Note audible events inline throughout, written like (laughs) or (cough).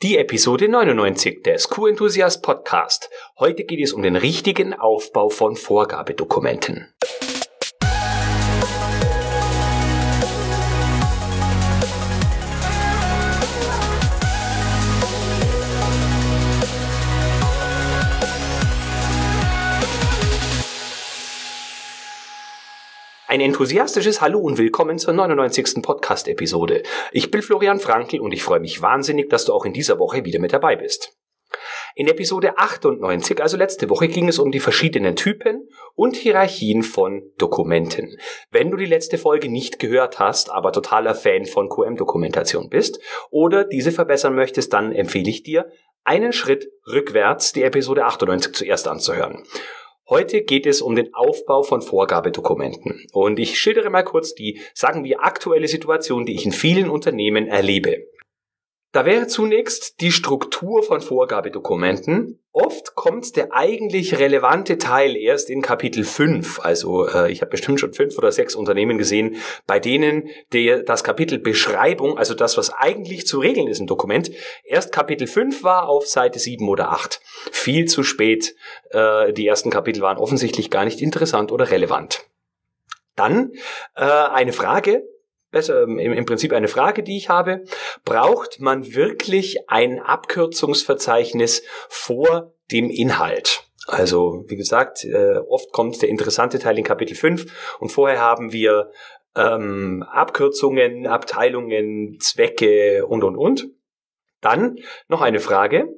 Die Episode 99 des Q-Enthusiast Podcast. Heute geht es um den richtigen Aufbau von Vorgabedokumenten. Ein enthusiastisches Hallo und willkommen zur 99. Podcast-Episode. Ich bin Florian Frankl und ich freue mich wahnsinnig, dass du auch in dieser Woche wieder mit dabei bist. In Episode 98, also letzte Woche, ging es um die verschiedenen Typen und Hierarchien von Dokumenten. Wenn du die letzte Folge nicht gehört hast, aber totaler Fan von QM-Dokumentation bist oder diese verbessern möchtest, dann empfehle ich dir, einen Schritt rückwärts die Episode 98 zuerst anzuhören. Heute geht es um den Aufbau von Vorgabedokumenten. Und ich schildere mal kurz die, sagen wir, aktuelle Situation, die ich in vielen Unternehmen erlebe. Da wäre zunächst die Struktur von Vorgabedokumenten. Oft kommt der eigentlich relevante Teil erst in Kapitel 5. Also äh, ich habe bestimmt schon fünf oder sechs Unternehmen gesehen, bei denen der, das Kapitel Beschreibung, also das, was eigentlich zu regeln ist im Dokument, erst Kapitel 5 war auf Seite 7 oder 8. Viel zu spät. Äh, die ersten Kapitel waren offensichtlich gar nicht interessant oder relevant. Dann äh, eine Frage, besser ähm, im, im Prinzip eine Frage, die ich habe. Braucht man wirklich ein Abkürzungsverzeichnis vor dem Inhalt? Also, wie gesagt, äh, oft kommt der interessante Teil in Kapitel 5 und vorher haben wir ähm, Abkürzungen, Abteilungen, Zwecke und, und, und. Dann noch eine Frage.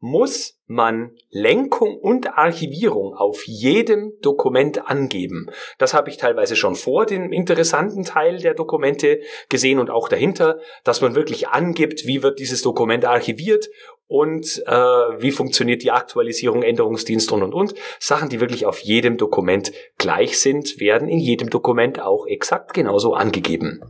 Muss man Lenkung und Archivierung auf jedem Dokument angeben. Das habe ich teilweise schon vor dem interessanten Teil der Dokumente gesehen und auch dahinter, dass man wirklich angibt, wie wird dieses Dokument archiviert und äh, wie funktioniert die Aktualisierung, Änderungsdienst und und und. Sachen, die wirklich auf jedem Dokument gleich sind, werden in jedem Dokument auch exakt genauso angegeben.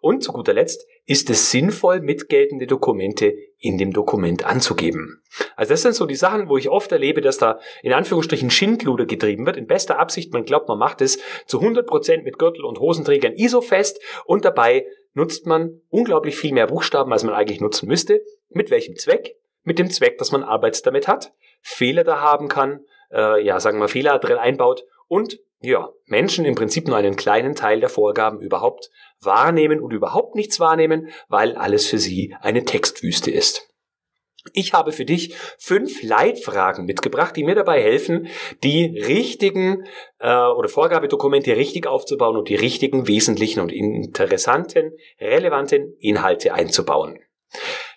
Und zu guter Letzt ist es sinnvoll, mitgeltende Dokumente in dem Dokument anzugeben. Also das sind so die Sachen, wo ich oft erlebe, dass da in Anführungsstrichen Schindluder getrieben wird, in bester Absicht, man glaubt, man macht es zu 100 Prozent mit Gürtel und Hosenträgern ISO fest und dabei nutzt man unglaublich viel mehr Buchstaben, als man eigentlich nutzen müsste. Mit welchem Zweck? Mit dem Zweck, dass man Arbeit damit hat, Fehler da haben kann, äh, ja, sagen wir Fehler drin einbaut und ja, Menschen im Prinzip nur einen kleinen Teil der Vorgaben überhaupt wahrnehmen und überhaupt nichts wahrnehmen, weil alles für sie eine Textwüste ist. Ich habe für dich fünf Leitfragen mitgebracht, die mir dabei helfen, die richtigen äh, oder Vorgabedokumente richtig aufzubauen und die richtigen, wesentlichen und interessanten, relevanten Inhalte einzubauen.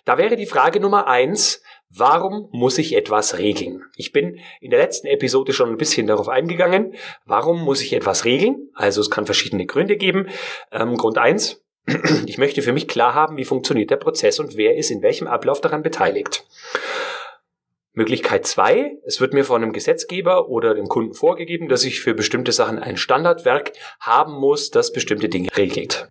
Da wäre die Frage Nummer eins, Warum muss ich etwas regeln? Ich bin in der letzten Episode schon ein bisschen darauf eingegangen. Warum muss ich etwas regeln? Also es kann verschiedene Gründe geben. Ähm, Grund eins: (clears throat) ich möchte für mich klar haben, wie funktioniert der Prozess und wer ist in welchem Ablauf daran beteiligt. Möglichkeit zwei, es wird mir von einem Gesetzgeber oder dem Kunden vorgegeben, dass ich für bestimmte Sachen ein Standardwerk haben muss, das bestimmte Dinge regelt.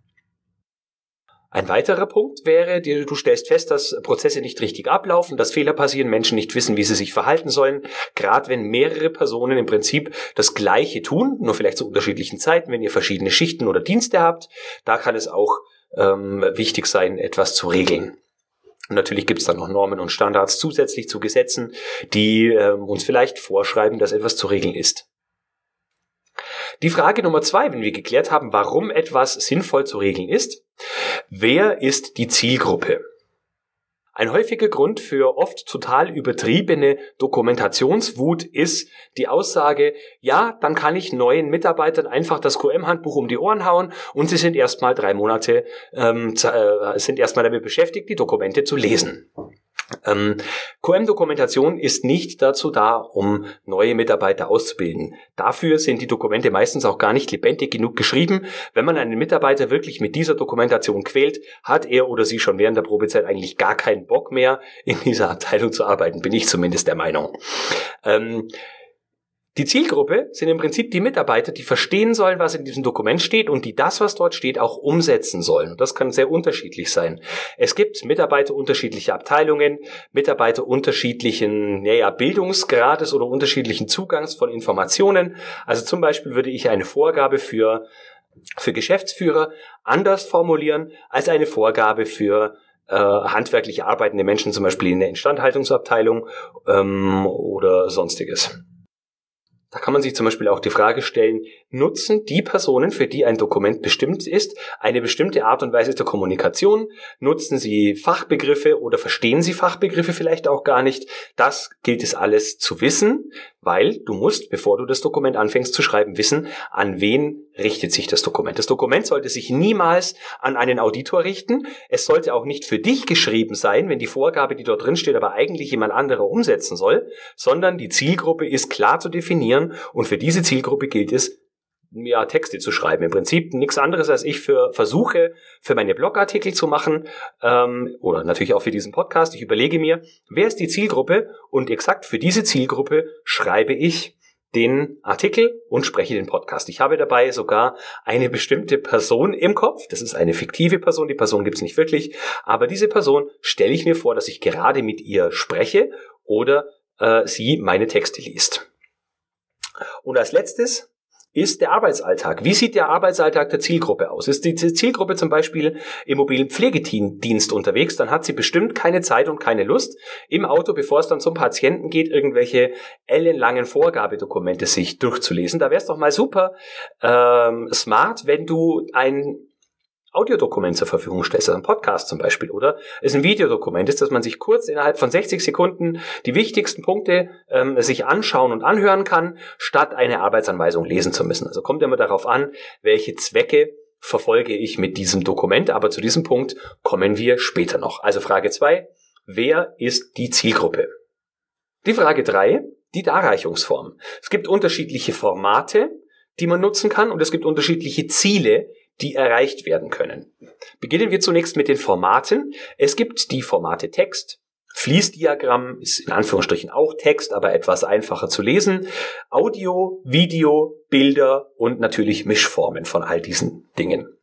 Ein weiterer Punkt wäre, du stellst fest, dass Prozesse nicht richtig ablaufen, dass Fehler passieren, Menschen nicht wissen, wie sie sich verhalten sollen. Gerade wenn mehrere Personen im Prinzip das Gleiche tun, nur vielleicht zu unterschiedlichen Zeiten, wenn ihr verschiedene Schichten oder Dienste habt, da kann es auch ähm, wichtig sein, etwas zu regeln. Natürlich gibt es dann noch Normen und Standards zusätzlich zu Gesetzen, die ähm, uns vielleicht vorschreiben, dass etwas zu regeln ist. Die Frage Nummer zwei, wenn wir geklärt haben, warum etwas sinnvoll zu regeln ist, wer ist die Zielgruppe? Ein häufiger Grund für oft total übertriebene Dokumentationswut ist die Aussage, ja, dann kann ich neuen Mitarbeitern einfach das QM-Handbuch um die Ohren hauen und sie sind erstmal drei Monate, ähm, äh, sind erstmal damit beschäftigt, die Dokumente zu lesen. Ähm, QM-Dokumentation ist nicht dazu da, um neue Mitarbeiter auszubilden. Dafür sind die Dokumente meistens auch gar nicht lebendig genug geschrieben. Wenn man einen Mitarbeiter wirklich mit dieser Dokumentation quält, hat er oder sie schon während der Probezeit eigentlich gar keinen Bock mehr, in dieser Abteilung zu arbeiten, bin ich zumindest der Meinung. Ähm, die Zielgruppe sind im Prinzip die Mitarbeiter, die verstehen sollen, was in diesem Dokument steht und die das, was dort steht, auch umsetzen sollen. Und das kann sehr unterschiedlich sein. Es gibt Mitarbeiter unterschiedlicher Abteilungen, Mitarbeiter unterschiedlichen naja, Bildungsgrades oder unterschiedlichen Zugangs von Informationen. Also zum Beispiel würde ich eine Vorgabe für, für Geschäftsführer anders formulieren als eine Vorgabe für äh, handwerklich arbeitende Menschen, zum Beispiel in der Instandhaltungsabteilung ähm, oder sonstiges. Da kann man sich zum Beispiel auch die Frage stellen, nutzen die Personen, für die ein Dokument bestimmt ist, eine bestimmte Art und Weise der Kommunikation? Nutzen sie Fachbegriffe oder verstehen sie Fachbegriffe vielleicht auch gar nicht? Das gilt es alles zu wissen, weil du musst, bevor du das Dokument anfängst zu schreiben, wissen, an wen richtet sich das Dokument. Das Dokument sollte sich niemals an einen Auditor richten. Es sollte auch nicht für dich geschrieben sein, wenn die Vorgabe, die dort drin steht, aber eigentlich jemand anderer umsetzen soll, sondern die Zielgruppe ist klar zu definieren und für diese Zielgruppe gilt es, ja, Texte zu schreiben. Im Prinzip nichts anderes, als ich für versuche, für meine Blogartikel zu machen ähm, oder natürlich auch für diesen Podcast. Ich überlege mir, wer ist die Zielgruppe und exakt für diese Zielgruppe schreibe ich den Artikel und spreche den Podcast. Ich habe dabei sogar eine bestimmte Person im Kopf. Das ist eine fiktive Person, die Person gibt es nicht wirklich, aber diese Person stelle ich mir vor, dass ich gerade mit ihr spreche oder äh, sie meine Texte liest. Und als letztes ist der Arbeitsalltag. Wie sieht der Arbeitsalltag der Zielgruppe aus? Ist die Zielgruppe zum Beispiel im mobilen Pflegedienst unterwegs, dann hat sie bestimmt keine Zeit und keine Lust, im Auto, bevor es dann zum Patienten geht, irgendwelche ellenlangen Vorgabedokumente sich durchzulesen. Da wäre es doch mal super ähm, smart, wenn du ein Audiodokument zur Verfügung stellst, also ein Podcast zum Beispiel, oder es ein Videodokument ist, dass man sich kurz innerhalb von 60 Sekunden die wichtigsten Punkte ähm, sich anschauen und anhören kann, statt eine Arbeitsanweisung lesen zu müssen. Also kommt immer darauf an, welche Zwecke verfolge ich mit diesem Dokument, aber zu diesem Punkt kommen wir später noch. Also Frage zwei: wer ist die Zielgruppe? Die Frage drei: die Darreichungsform. Es gibt unterschiedliche Formate, die man nutzen kann und es gibt unterschiedliche Ziele, die erreicht werden können. Beginnen wir zunächst mit den Formaten. Es gibt die Formate Text, Fließdiagramm ist in Anführungsstrichen auch Text, aber etwas einfacher zu lesen. Audio, Video, Bilder und natürlich Mischformen von all diesen Dingen.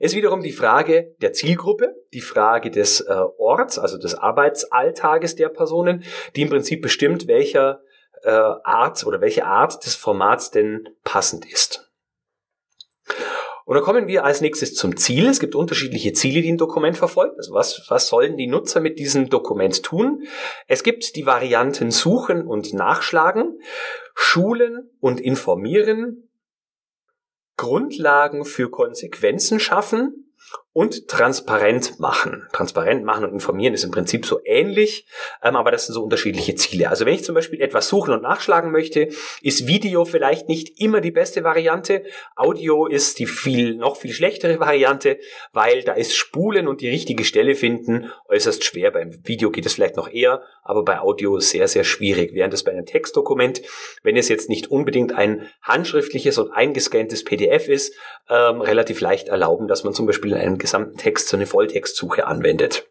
Es ist wiederum die Frage der Zielgruppe, die Frage des äh, Orts, also des Arbeitsalltages der Personen, die im Prinzip bestimmt, welcher äh, Art oder welche Art des Formats denn passend ist. Und dann kommen wir als nächstes zum Ziel. Es gibt unterschiedliche Ziele, die ein Dokument verfolgt. Also was, was sollen die Nutzer mit diesem Dokument tun? Es gibt die Varianten Suchen und Nachschlagen, Schulen und Informieren, Grundlagen für Konsequenzen schaffen, und transparent machen. Transparent machen und informieren ist im Prinzip so ähnlich, ähm, aber das sind so unterschiedliche Ziele. Also wenn ich zum Beispiel etwas suchen und nachschlagen möchte, ist Video vielleicht nicht immer die beste Variante. Audio ist die viel, noch viel schlechtere Variante, weil da ist Spulen und die richtige Stelle finden äußerst schwer. Beim Video geht es vielleicht noch eher, aber bei Audio sehr, sehr schwierig. Während es bei einem Textdokument, wenn es jetzt nicht unbedingt ein handschriftliches und eingescanntes PDF ist, ähm, relativ leicht erlauben, dass man zum Beispiel einen gesamten Text so eine Volltextsuche anwendet.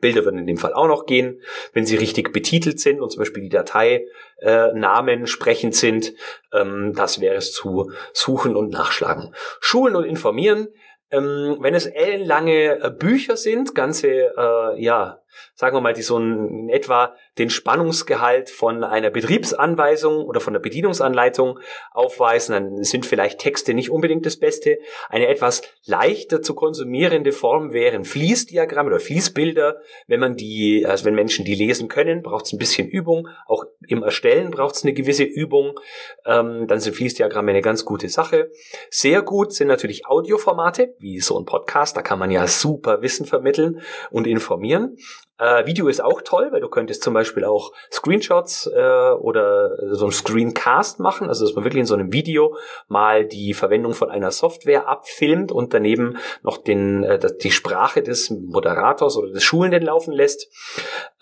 Bilder würden in dem Fall auch noch gehen, wenn sie richtig betitelt sind und zum Beispiel die Dateinamen äh, sprechend sind. Ähm, das wäre es zu suchen und nachschlagen. Schulen und informieren. Ähm, wenn es ellenlange äh, Bücher sind, ganze, äh, ja, sagen wir mal, die so in etwa den Spannungsgehalt von einer Betriebsanweisung oder von der Bedienungsanleitung aufweisen, dann sind vielleicht Texte nicht unbedingt das Beste. Eine etwas leichter zu konsumierende Form wären Fließdiagramme oder Fließbilder. Wenn man die, also wenn Menschen die lesen können, braucht es ein bisschen Übung. Auch im Erstellen braucht es eine gewisse Übung. Ähm, dann sind Fließdiagramme eine ganz gute Sache. Sehr gut sind natürlich Audioformate, wie so ein Podcast. Da kann man ja super Wissen vermitteln und informieren. Äh, Video ist auch toll, weil du könntest zum Beispiel auch Screenshots äh, oder so ein Screencast machen, also dass man wirklich in so einem Video mal die Verwendung von einer Software abfilmt und daneben noch den, äh, die Sprache des Moderators oder des Schulenden laufen lässt.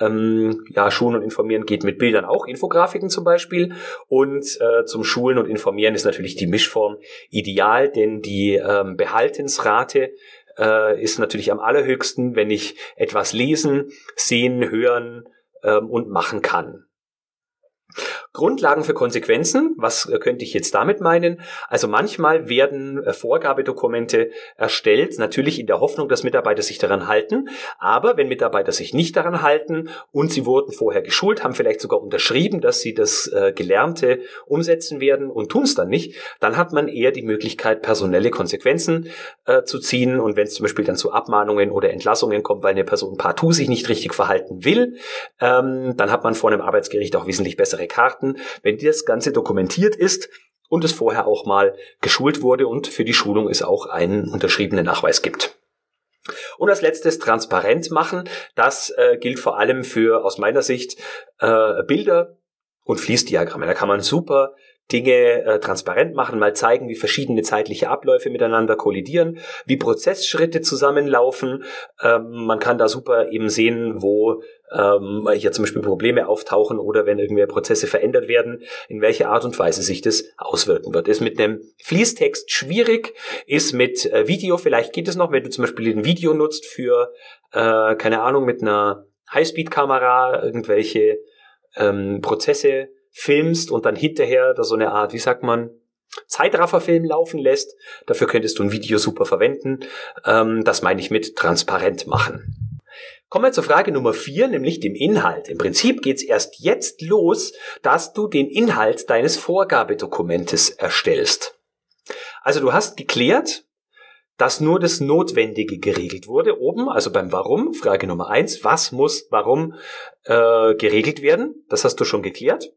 Ähm, ja, Schulen und Informieren geht mit Bildern auch, Infografiken zum Beispiel. Und äh, zum Schulen und Informieren ist natürlich die Mischform ideal, denn die ähm, Behaltensrate äh, ist natürlich am allerhöchsten, wenn ich etwas lesen, sehen, hören ähm, und machen kann. Grundlagen für Konsequenzen, was äh, könnte ich jetzt damit meinen? Also manchmal werden äh, Vorgabedokumente erstellt, natürlich in der Hoffnung, dass Mitarbeiter sich daran halten. Aber wenn Mitarbeiter sich nicht daran halten und sie wurden vorher geschult, haben vielleicht sogar unterschrieben, dass sie das äh, Gelernte umsetzen werden und tun es dann nicht, dann hat man eher die Möglichkeit, personelle Konsequenzen äh, zu ziehen. Und wenn es zum Beispiel dann zu Abmahnungen oder Entlassungen kommt, weil eine Person partout sich nicht richtig verhalten will, ähm, dann hat man vor einem Arbeitsgericht auch wesentlich bessere Karten, wenn das Ganze dokumentiert ist und es vorher auch mal geschult wurde und für die Schulung es auch einen unterschriebenen Nachweis gibt. Und als letztes transparent machen. Das äh, gilt vor allem für aus meiner Sicht äh, Bilder und Fließdiagramme. Da kann man super Dinge äh, transparent machen, mal zeigen, wie verschiedene zeitliche Abläufe miteinander kollidieren, wie Prozessschritte zusammenlaufen. Ähm, man kann da super eben sehen, wo ähm, hier zum Beispiel Probleme auftauchen oder wenn irgendwie Prozesse verändert werden, in welcher Art und Weise sich das auswirken wird. Ist mit einem Fließtext schwierig, ist mit äh, Video, vielleicht geht es noch, wenn du zum Beispiel ein Video nutzt für, äh, keine Ahnung, mit einer Highspeed-Kamera irgendwelche ähm, Prozesse filmst und dann hinterher da so eine Art, wie sagt man, Zeitrafferfilm laufen lässt. Dafür könntest du ein Video super verwenden. Ähm, das meine ich mit transparent machen. Kommen wir zur Frage Nummer vier, nämlich dem Inhalt. Im Prinzip geht's erst jetzt los, dass du den Inhalt deines Vorgabedokumentes erstellst. Also du hast geklärt, dass nur das Notwendige geregelt wurde oben, also beim Warum, Frage Nummer eins, was muss, warum äh, geregelt werden, das hast du schon geklärt.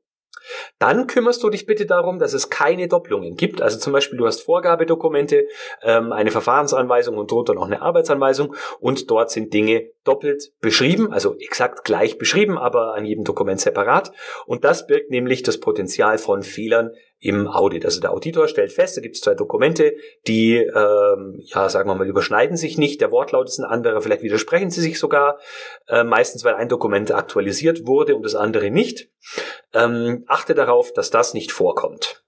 Dann kümmerst du dich bitte darum, dass es keine Doppelungen gibt. Also zum Beispiel, du hast Vorgabedokumente, ähm, eine Verfahrensanweisung und drunter noch eine Arbeitsanweisung und dort sind Dinge doppelt beschrieben, also exakt gleich beschrieben, aber an jedem Dokument separat. Und das birgt nämlich das Potenzial von Fehlern im Audit. Also der Auditor stellt fest, da gibt es zwei Dokumente, die, ähm, ja, sagen wir mal, überschneiden sich nicht. Der Wortlaut ist ein anderer, vielleicht widersprechen sie sich sogar, äh, meistens weil ein Dokument aktualisiert wurde und das andere nicht. Ähm, achte darauf, dass das nicht vorkommt.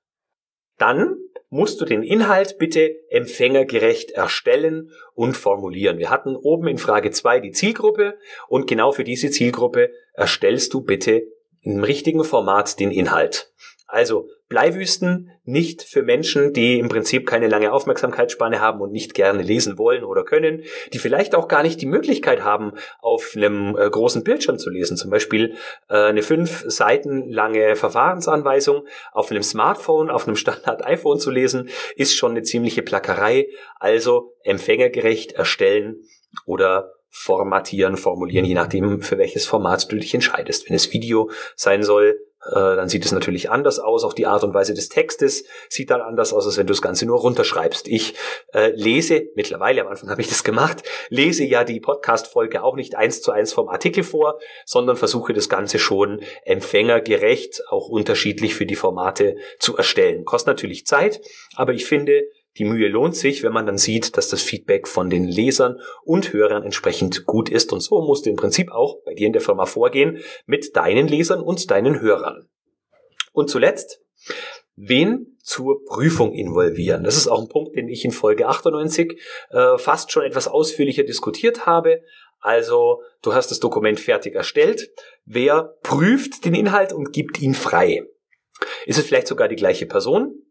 Dann musst du den Inhalt bitte empfängergerecht erstellen und formulieren. Wir hatten oben in Frage zwei die Zielgruppe und genau für diese Zielgruppe erstellst du bitte im richtigen Format den Inhalt. Also Bleiwüsten nicht für Menschen, die im Prinzip keine lange Aufmerksamkeitsspanne haben und nicht gerne lesen wollen oder können, die vielleicht auch gar nicht die Möglichkeit haben, auf einem äh, großen Bildschirm zu lesen. Zum Beispiel äh, eine fünf Seiten lange Verfahrensanweisung auf einem Smartphone, auf einem Standard-iPhone zu lesen, ist schon eine ziemliche Plackerei. Also empfängergerecht erstellen oder formatieren, formulieren, je nachdem, für welches Format du dich entscheidest. Wenn es Video sein soll, dann sieht es natürlich anders aus. Auch die Art und Weise des Textes sieht dann anders aus, als wenn du das Ganze nur runterschreibst. Ich äh, lese, mittlerweile, am Anfang habe ich das gemacht, lese ja die Podcast-Folge auch nicht eins zu eins vom Artikel vor, sondern versuche das Ganze schon empfängergerecht, auch unterschiedlich für die Formate zu erstellen. Kostet natürlich Zeit, aber ich finde, die Mühe lohnt sich, wenn man dann sieht, dass das Feedback von den Lesern und Hörern entsprechend gut ist. Und so musst du im Prinzip auch bei dir in der Firma vorgehen mit deinen Lesern und deinen Hörern. Und zuletzt, wen zur Prüfung involvieren. Das ist auch ein Punkt, den ich in Folge 98 äh, fast schon etwas ausführlicher diskutiert habe. Also, du hast das Dokument fertig erstellt. Wer prüft den Inhalt und gibt ihn frei? Ist es vielleicht sogar die gleiche Person?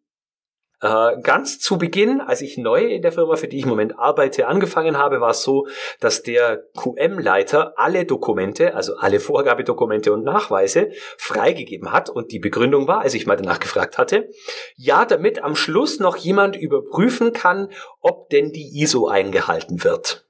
Äh, ganz zu Beginn, als ich neu in der Firma, für die ich im Moment arbeite, angefangen habe, war es so, dass der QM-Leiter alle Dokumente, also alle Vorgabedokumente und Nachweise freigegeben hat. Und die Begründung war, als ich mal danach gefragt hatte, ja, damit am Schluss noch jemand überprüfen kann, ob denn die ISO eingehalten wird.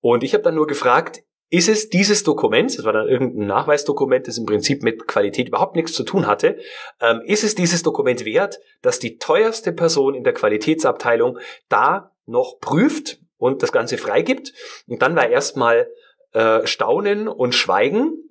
Und ich habe dann nur gefragt, ist es dieses Dokument, das war dann irgendein Nachweisdokument, das im Prinzip mit Qualität überhaupt nichts zu tun hatte, ähm, ist es dieses Dokument wert, dass die teuerste Person in der Qualitätsabteilung da noch prüft und das Ganze freigibt? Und dann war erstmal äh, Staunen und Schweigen.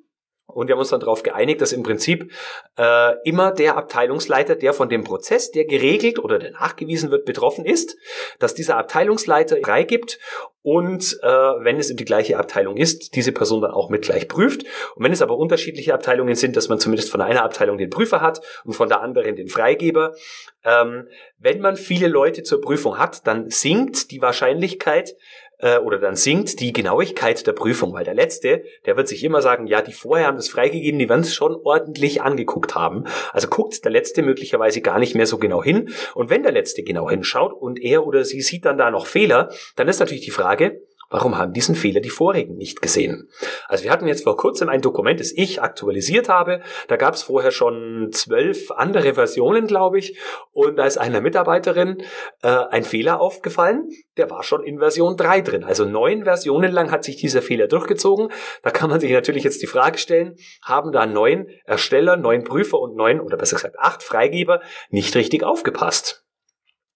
Und wir haben uns dann darauf geeinigt, dass im Prinzip äh, immer der Abteilungsleiter, der von dem Prozess, der geregelt oder der nachgewiesen wird, betroffen ist, dass dieser Abteilungsleiter freigibt und äh, wenn es in die gleiche Abteilung ist, diese Person dann auch mit gleich prüft. Und wenn es aber unterschiedliche Abteilungen sind, dass man zumindest von einer Abteilung den Prüfer hat und von der anderen den Freigeber. Ähm, wenn man viele Leute zur Prüfung hat, dann sinkt die Wahrscheinlichkeit, äh, oder dann sinkt die Genauigkeit der Prüfung, weil der Letzte, der wird sich immer sagen, ja, die vorher haben das freigegeben, die werden es schon ordentlich angeguckt haben. Also guckt der Letzte möglicherweise gar nicht mehr so genau hin. Und wenn der Letzte genau hinschaut und er oder sie sieht dann da noch Fehler, dann ist natürlich die Frage, Warum haben diesen Fehler die vorigen nicht gesehen? Also wir hatten jetzt vor kurzem ein Dokument, das ich aktualisiert habe. Da gab es vorher schon zwölf andere Versionen, glaube ich. Und da ist einer Mitarbeiterin äh, ein Fehler aufgefallen. Der war schon in Version 3 drin. Also neun Versionen lang hat sich dieser Fehler durchgezogen. Da kann man sich natürlich jetzt die Frage stellen, haben da neun Ersteller, neun Prüfer und neun, oder besser gesagt acht Freigeber nicht richtig aufgepasst?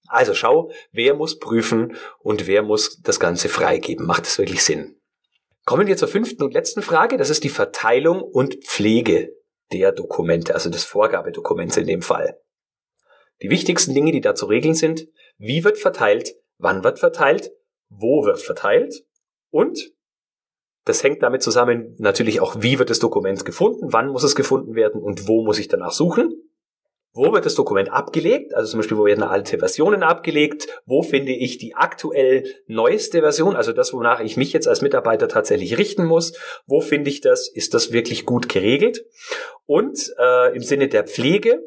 Also schau, wer muss prüfen und wer muss das Ganze freigeben. Macht das wirklich Sinn? Kommen wir zur fünften und letzten Frage. Das ist die Verteilung und Pflege der Dokumente, also des Vorgabedokuments in dem Fall. Die wichtigsten Dinge, die da zu regeln sind, wie wird verteilt, wann wird verteilt, wo wird verteilt und das hängt damit zusammen natürlich auch, wie wird das Dokument gefunden, wann muss es gefunden werden und wo muss ich danach suchen. Wo wird das Dokument abgelegt? Also zum Beispiel, wo werden alte Versionen abgelegt? Wo finde ich die aktuell neueste Version? Also das, wonach ich mich jetzt als Mitarbeiter tatsächlich richten muss. Wo finde ich das? Ist das wirklich gut geregelt? Und äh, im Sinne der Pflege,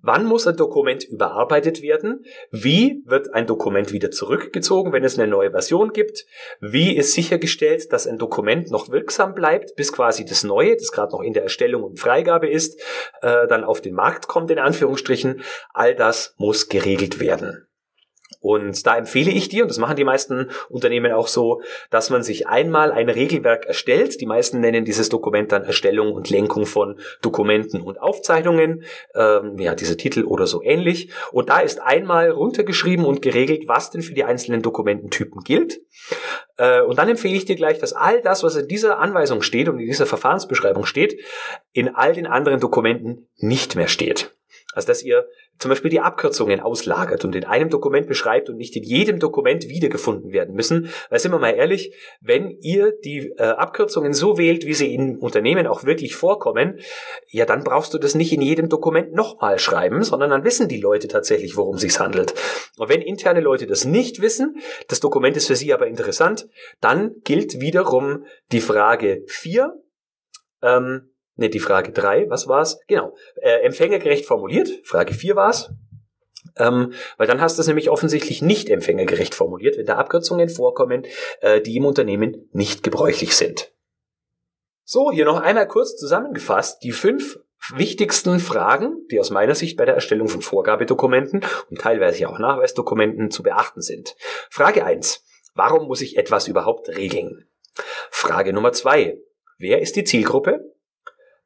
Wann muss ein Dokument überarbeitet werden? Wie wird ein Dokument wieder zurückgezogen, wenn es eine neue Version gibt? Wie ist sichergestellt, dass ein Dokument noch wirksam bleibt, bis quasi das Neue, das gerade noch in der Erstellung und Freigabe ist, äh, dann auf den Markt kommt, in Anführungsstrichen? All das muss geregelt werden. Und da empfehle ich dir, und das machen die meisten Unternehmen auch so, dass man sich einmal ein Regelwerk erstellt. Die meisten nennen dieses Dokument dann Erstellung und Lenkung von Dokumenten und Aufzeichnungen, ähm, ja, diese Titel oder so ähnlich. Und da ist einmal runtergeschrieben und geregelt, was denn für die einzelnen Dokumententypen gilt. Äh, und dann empfehle ich dir gleich, dass all das, was in dieser Anweisung steht und in dieser Verfahrensbeschreibung steht, in all den anderen Dokumenten nicht mehr steht. Also dass ihr zum Beispiel die Abkürzungen auslagert und in einem Dokument beschreibt und nicht in jedem Dokument wiedergefunden werden müssen. Weil sind wir mal ehrlich, wenn ihr die äh, Abkürzungen so wählt, wie sie in Unternehmen auch wirklich vorkommen, ja, dann brauchst du das nicht in jedem Dokument nochmal schreiben, sondern dann wissen die Leute tatsächlich, worum es sich handelt. Und wenn interne Leute das nicht wissen, das Dokument ist für sie aber interessant, dann gilt wiederum die Frage 4. Ähm, Ne, die Frage drei, was war's? Genau. Äh, empfängergerecht formuliert, Frage vier war's. Ähm, weil dann hast du es nämlich offensichtlich nicht empfängergerecht formuliert, wenn da Abkürzungen vorkommen, äh, die im Unternehmen nicht gebräuchlich sind. So, hier noch einmal kurz zusammengefasst die fünf wichtigsten Fragen, die aus meiner Sicht bei der Erstellung von Vorgabedokumenten und teilweise auch Nachweisdokumenten zu beachten sind. Frage eins: Warum muss ich etwas überhaupt regeln? Frage Nummer zwei: Wer ist die Zielgruppe?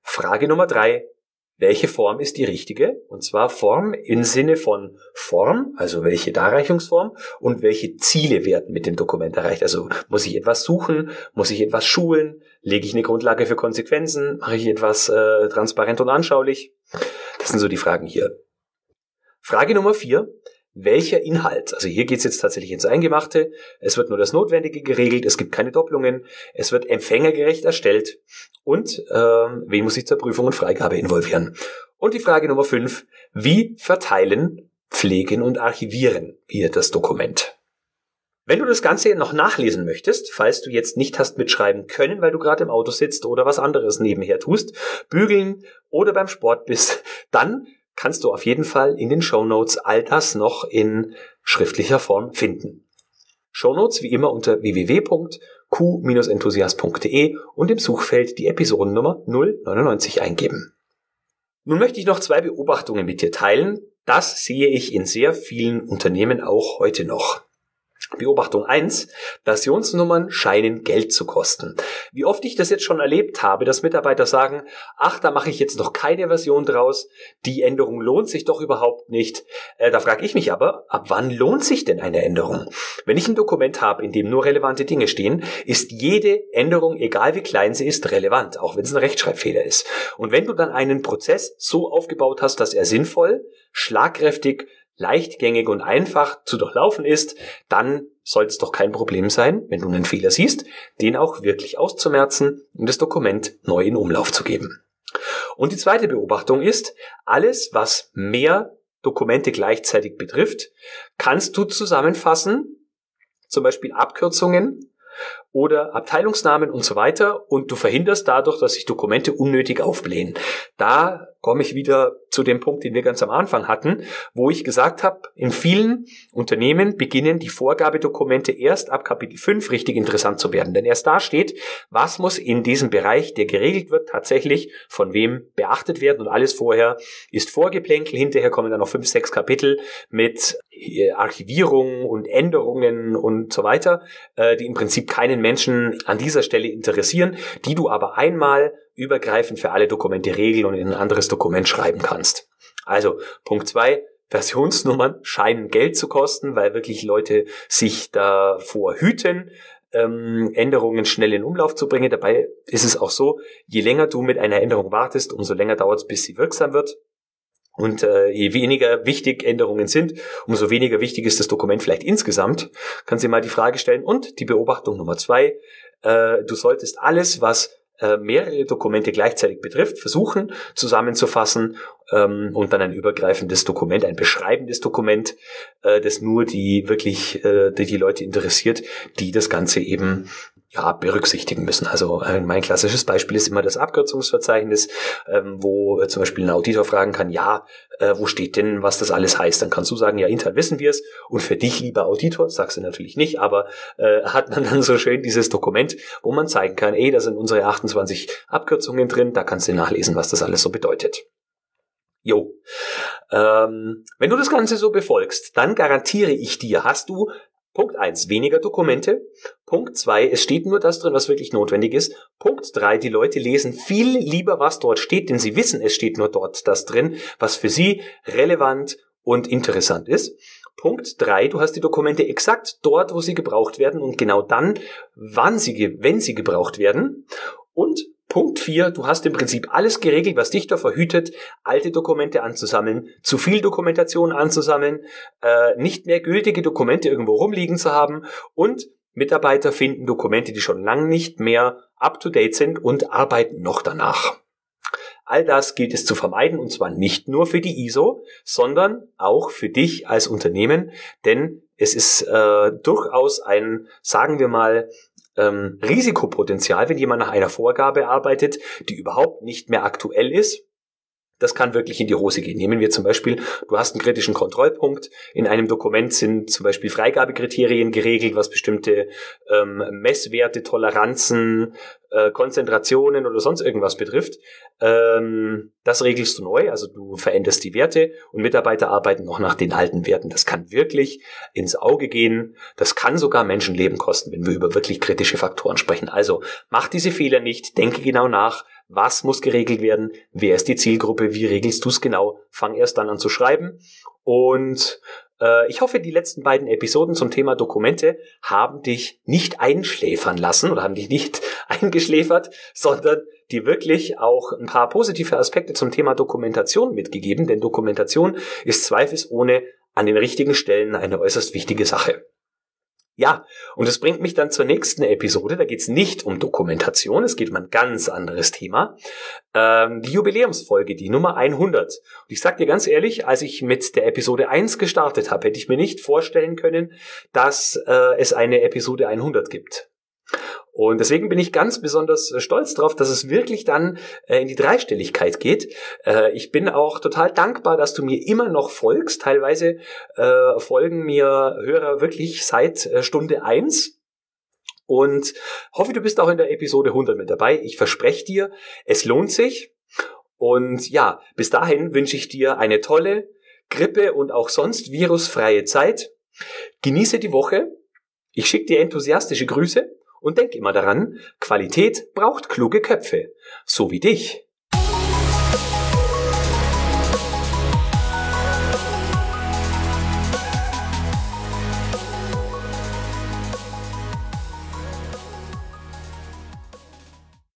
Frage Nummer drei. Welche Form ist die richtige? Und zwar Form im Sinne von Form, also welche Darreichungsform und welche Ziele werden mit dem Dokument erreicht. Also muss ich etwas suchen, muss ich etwas schulen, lege ich eine Grundlage für Konsequenzen, mache ich etwas äh, transparent und anschaulich. Das sind so die Fragen hier. Frage Nummer vier welcher Inhalt, also hier geht's jetzt tatsächlich ins Eingemachte, es wird nur das Notwendige geregelt, es gibt keine Doppelungen, es wird empfängergerecht erstellt und ähm, wen muss ich zur Prüfung und Freigabe involvieren. Und die Frage Nummer fünf, wie verteilen, pflegen und archivieren wir das Dokument? Wenn du das Ganze noch nachlesen möchtest, falls du jetzt nicht hast mitschreiben können, weil du gerade im Auto sitzt oder was anderes nebenher tust, bügeln oder beim Sport bist, dann kannst du auf jeden Fall in den Show Notes all das noch in schriftlicher Form finden. Show Notes wie immer unter www.q-enthusiast.de und im Suchfeld die Episodennummer 099 eingeben. Nun möchte ich noch zwei Beobachtungen mit dir teilen. Das sehe ich in sehr vielen Unternehmen auch heute noch. Beobachtung 1. Versionsnummern scheinen Geld zu kosten. Wie oft ich das jetzt schon erlebt habe, dass Mitarbeiter sagen, ach, da mache ich jetzt noch keine Version draus, die Änderung lohnt sich doch überhaupt nicht. Äh, da frage ich mich aber, ab wann lohnt sich denn eine Änderung? Wenn ich ein Dokument habe, in dem nur relevante Dinge stehen, ist jede Änderung, egal wie klein sie ist, relevant, auch wenn es ein Rechtschreibfehler ist. Und wenn du dann einen Prozess so aufgebaut hast, dass er sinnvoll, schlagkräftig, leichtgängig und einfach zu durchlaufen ist, dann soll es doch kein Problem sein, wenn du einen Fehler siehst, den auch wirklich auszumerzen und das Dokument neu in Umlauf zu geben. Und die zweite Beobachtung ist, alles, was mehr Dokumente gleichzeitig betrifft, kannst du zusammenfassen zum Beispiel Abkürzungen oder Abteilungsnamen und so weiter und du verhinderst dadurch, dass sich Dokumente unnötig aufblähen. Da komme ich wieder zu dem Punkt, den wir ganz am Anfang hatten, wo ich gesagt habe, in vielen Unternehmen beginnen die Vorgabedokumente erst ab Kapitel 5 richtig interessant zu werden. Denn erst da steht, was muss in diesem Bereich, der geregelt wird, tatsächlich von wem beachtet werden und alles vorher ist Vorgeplänkel. Hinterher kommen dann noch fünf, sechs Kapitel mit äh, Archivierungen und Änderungen und so weiter, äh, die im Prinzip keinen Menschen an dieser Stelle interessieren, die du aber einmal übergreifend für alle Dokumente regeln und in ein anderes Dokument schreiben kannst. Also Punkt zwei, Versionsnummern scheinen Geld zu kosten, weil wirklich Leute sich davor hüten, ähm, Änderungen schnell in Umlauf zu bringen. Dabei ist es auch so, je länger du mit einer Änderung wartest, umso länger dauert es, bis sie wirksam wird. Und äh, je weniger wichtig Änderungen sind, umso weniger wichtig ist das Dokument vielleicht insgesamt. Kannst du dir mal die Frage stellen. Und die Beobachtung Nummer zwei, äh, du solltest alles, was äh, mehrere Dokumente gleichzeitig betrifft, versuchen zusammenzufassen ähm, und dann ein übergreifendes Dokument, ein beschreibendes Dokument, äh, das nur die wirklich äh, die, die Leute interessiert, die das Ganze eben ja, berücksichtigen müssen. Also äh, mein klassisches Beispiel ist immer das Abkürzungsverzeichnis, ähm, wo äh, zum Beispiel ein Auditor fragen kann, ja, äh, wo steht denn, was das alles heißt? Dann kannst du sagen, ja, intern wissen wir es. Und für dich, lieber Auditor, sagst du natürlich nicht, aber äh, (laughs) hat man dann so schön dieses Dokument, wo man zeigen kann, ey, da sind unsere 28 Abkürzungen drin, da kannst du nachlesen, was das alles so bedeutet. Jo. Ähm, wenn du das Ganze so befolgst, dann garantiere ich dir, hast du Punkt eins weniger Dokumente. Punkt zwei es steht nur das drin, was wirklich notwendig ist. Punkt drei die Leute lesen viel lieber, was dort steht, denn sie wissen, es steht nur dort das drin, was für sie relevant und interessant ist. Punkt drei du hast die Dokumente exakt dort, wo sie gebraucht werden und genau dann, wann sie, wenn sie gebraucht werden. Und Punkt 4, du hast im Prinzip alles geregelt, was dich da verhütet, alte Dokumente anzusammeln, zu viel Dokumentation anzusammeln, äh, nicht mehr gültige Dokumente irgendwo rumliegen zu haben und Mitarbeiter finden Dokumente, die schon lang nicht mehr up-to-date sind und arbeiten noch danach. All das gilt es zu vermeiden und zwar nicht nur für die ISO, sondern auch für dich als Unternehmen, denn es ist äh, durchaus ein, sagen wir mal, ähm, Risikopotenzial, wenn jemand nach einer Vorgabe arbeitet, die überhaupt nicht mehr aktuell ist. Das kann wirklich in die Hose gehen. Nehmen wir zum Beispiel, du hast einen kritischen Kontrollpunkt. In einem Dokument sind zum Beispiel Freigabekriterien geregelt, was bestimmte ähm, Messwerte, Toleranzen, äh, Konzentrationen oder sonst irgendwas betrifft. Ähm, das regelst du neu, also du veränderst die Werte und Mitarbeiter arbeiten noch nach den alten Werten. Das kann wirklich ins Auge gehen. Das kann sogar Menschenleben kosten, wenn wir über wirklich kritische Faktoren sprechen. Also mach diese Fehler nicht, denke genau nach, was muss geregelt werden, wer ist die Zielgruppe, wie regelst du es genau, fang erst dann an zu schreiben. Und äh, ich hoffe, die letzten beiden Episoden zum Thema Dokumente haben dich nicht einschläfern lassen oder haben dich nicht (laughs) eingeschläfert, sondern dir wirklich auch ein paar positive Aspekte zum Thema Dokumentation mitgegeben, denn Dokumentation ist zweifelsohne an den richtigen Stellen eine äußerst wichtige Sache. Ja, und das bringt mich dann zur nächsten Episode. Da geht es nicht um Dokumentation, es geht um ein ganz anderes Thema. Ähm, die Jubiläumsfolge, die Nummer 100. Und ich sag dir ganz ehrlich, als ich mit der Episode 1 gestartet habe, hätte ich mir nicht vorstellen können, dass äh, es eine Episode 100 gibt. Und deswegen bin ich ganz besonders äh, stolz darauf, dass es wirklich dann äh, in die Dreistelligkeit geht. Äh, ich bin auch total dankbar, dass du mir immer noch folgst. Teilweise folgen mir Hörer wirklich seit Stunde eins Und hoffe, du bist auch in der Episode 100 mit dabei. Ich verspreche dir, es lohnt sich. Und ja, bis dahin wünsche ich dir eine tolle, grippe- und auch sonst virusfreie Zeit. Genieße die Woche. Ich schicke dir enthusiastische Grüße und denk immer daran, Qualität braucht kluge Köpfe, so wie dich.